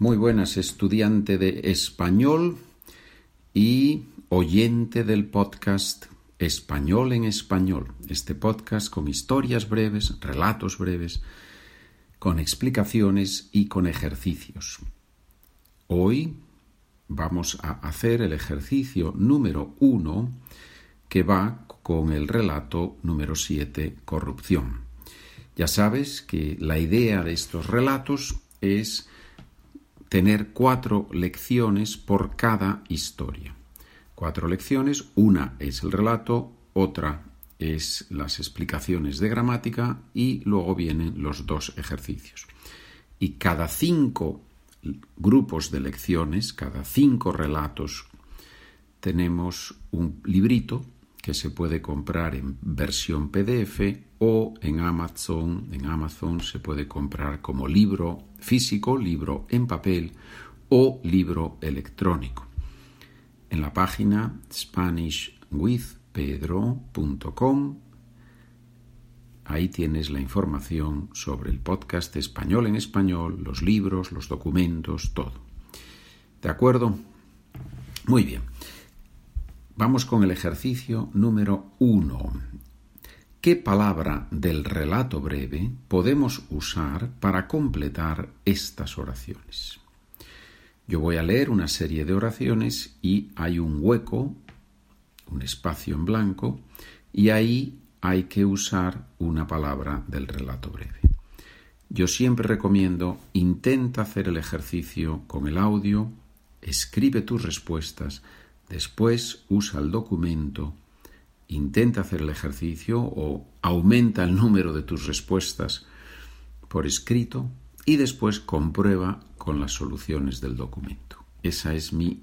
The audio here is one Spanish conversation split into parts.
Muy buenas, estudiante de español y oyente del podcast Español en Español. Este podcast con historias breves, relatos breves, con explicaciones y con ejercicios. Hoy vamos a hacer el ejercicio número uno que va con el relato número siete, corrupción. Ya sabes que la idea de estos relatos es tener cuatro lecciones por cada historia. Cuatro lecciones, una es el relato, otra es las explicaciones de gramática y luego vienen los dos ejercicios. Y cada cinco grupos de lecciones, cada cinco relatos, tenemos un librito que se puede comprar en versión PDF o en Amazon. En Amazon se puede comprar como libro físico, libro en papel o libro electrónico. En la página SpanishWithPedro.com ahí tienes la información sobre el podcast español en español, los libros, los documentos, todo. ¿De acuerdo? Muy bien. Vamos con el ejercicio número uno. ¿Qué palabra del relato breve podemos usar para completar estas oraciones? Yo voy a leer una serie de oraciones y hay un hueco, un espacio en blanco, y ahí hay que usar una palabra del relato breve. Yo siempre recomiendo intenta hacer el ejercicio con el audio, escribe tus respuestas, después usa el documento intenta hacer el ejercicio o aumenta el número de tus respuestas por escrito y después comprueba con las soluciones del documento. Esa es mi,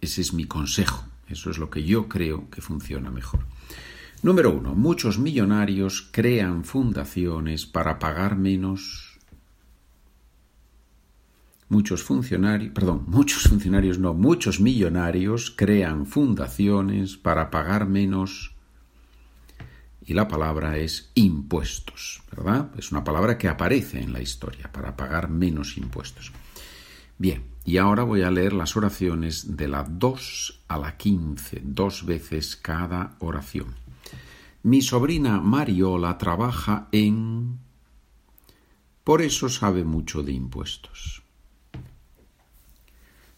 ese es mi consejo. Eso es lo que yo creo que funciona mejor. Número uno. Muchos millonarios crean fundaciones para pagar menos Muchos funcionarios, perdón, muchos funcionarios no, muchos millonarios crean fundaciones para pagar menos y la palabra es impuestos, ¿verdad? Es una palabra que aparece en la historia, para pagar menos impuestos. Bien, y ahora voy a leer las oraciones de la 2 a la 15, dos veces cada oración. Mi sobrina Mariola trabaja en... Por eso sabe mucho de impuestos.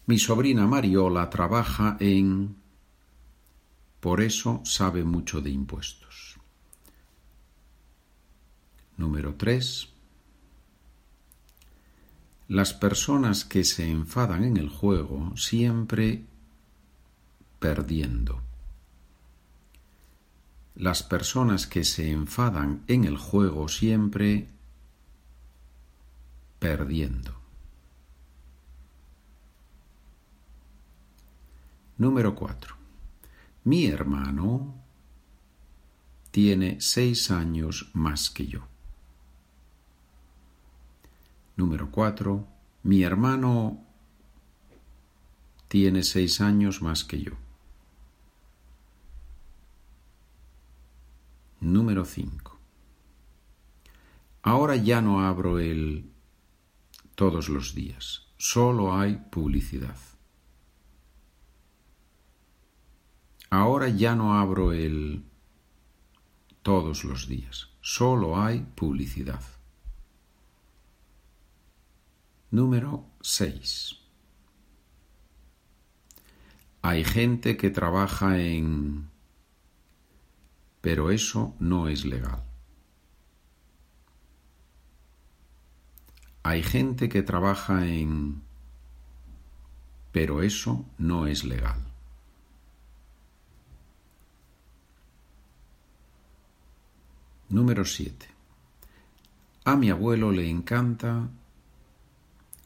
Mi sobrina Mariola trabaja en... Por eso sabe mucho de impuestos. Número 3. Las personas que se enfadan en el juego siempre perdiendo. Las personas que se enfadan en el juego siempre perdiendo. Número 4. Mi hermano tiene seis años más que yo. Número 4. Mi hermano tiene seis años más que yo. Número 5. Ahora ya no abro el todos los días, solo hay publicidad. Ahora ya no abro el todos los días, solo hay publicidad. Número 6. Hay gente que trabaja en... pero eso no es legal. Hay gente que trabaja en... pero eso no es legal. Número 7. A mi abuelo le encanta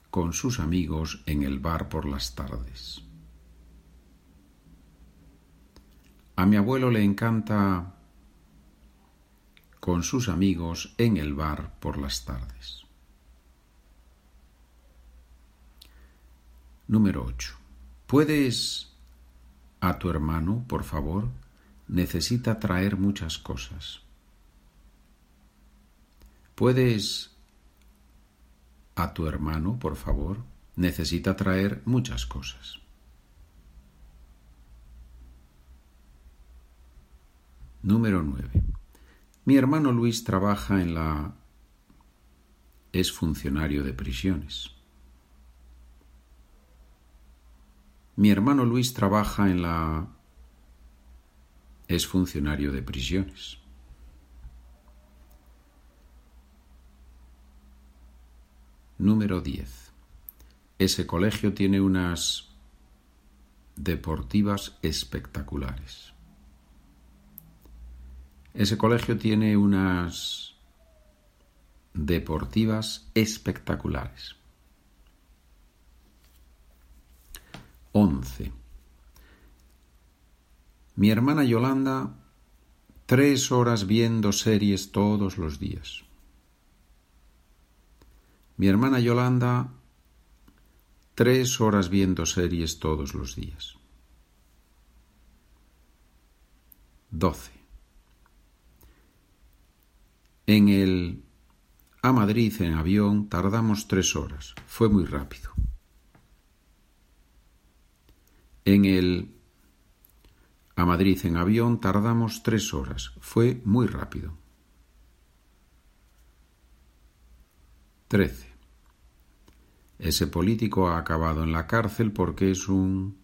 con sus amigos en el bar por las tardes. A mi abuelo le encanta con sus amigos en el bar por las tardes. Número 8. ¿Puedes a tu hermano, por favor? Necesita traer muchas cosas. ¿Puedes a tu hermano, por favor? necesita traer muchas cosas. Número 9. Mi hermano Luis trabaja en la... es funcionario de prisiones. Mi hermano Luis trabaja en la... es funcionario de prisiones. Número 10. Ese colegio tiene unas deportivas espectaculares. Ese colegio tiene unas deportivas espectaculares. 11. Mi hermana Yolanda, tres horas viendo series todos los días. Mi hermana Yolanda, tres horas viendo series todos los días. 12. En el a Madrid en avión tardamos tres horas. Fue muy rápido. En el a Madrid en avión tardamos tres horas. Fue muy rápido. 13. Ese político ha acabado en la cárcel porque es un...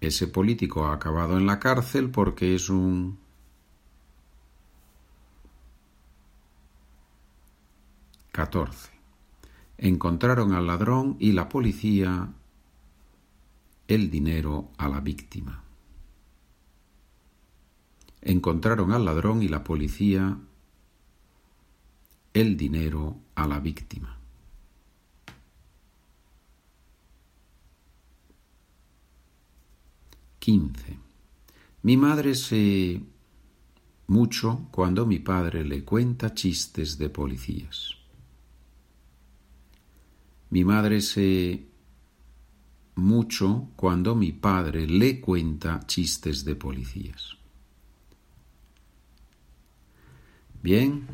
Ese político ha acabado en la cárcel porque es un... 14. Encontraron al ladrón y la policía el dinero a la víctima. Encontraron al ladrón y la policía el dinero a la víctima. Quince. Mi madre se mucho cuando mi padre le cuenta chistes de policías. Mi madre se mucho cuando mi padre le cuenta chistes de policías. Bien,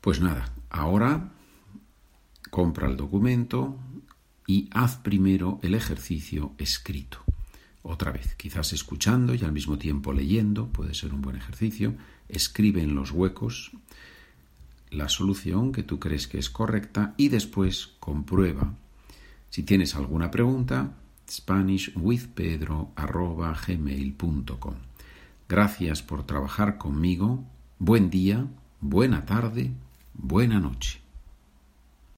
pues nada, ahora compra el documento y haz primero el ejercicio escrito. Otra vez, quizás escuchando y al mismo tiempo leyendo, puede ser un buen ejercicio. Escribe en los huecos la solución que tú crees que es correcta y después comprueba. Si tienes alguna pregunta, SpanishWithPedro.gmail.com Gracias por trabajar conmigo. Buen día, buena tarde, Buena noche.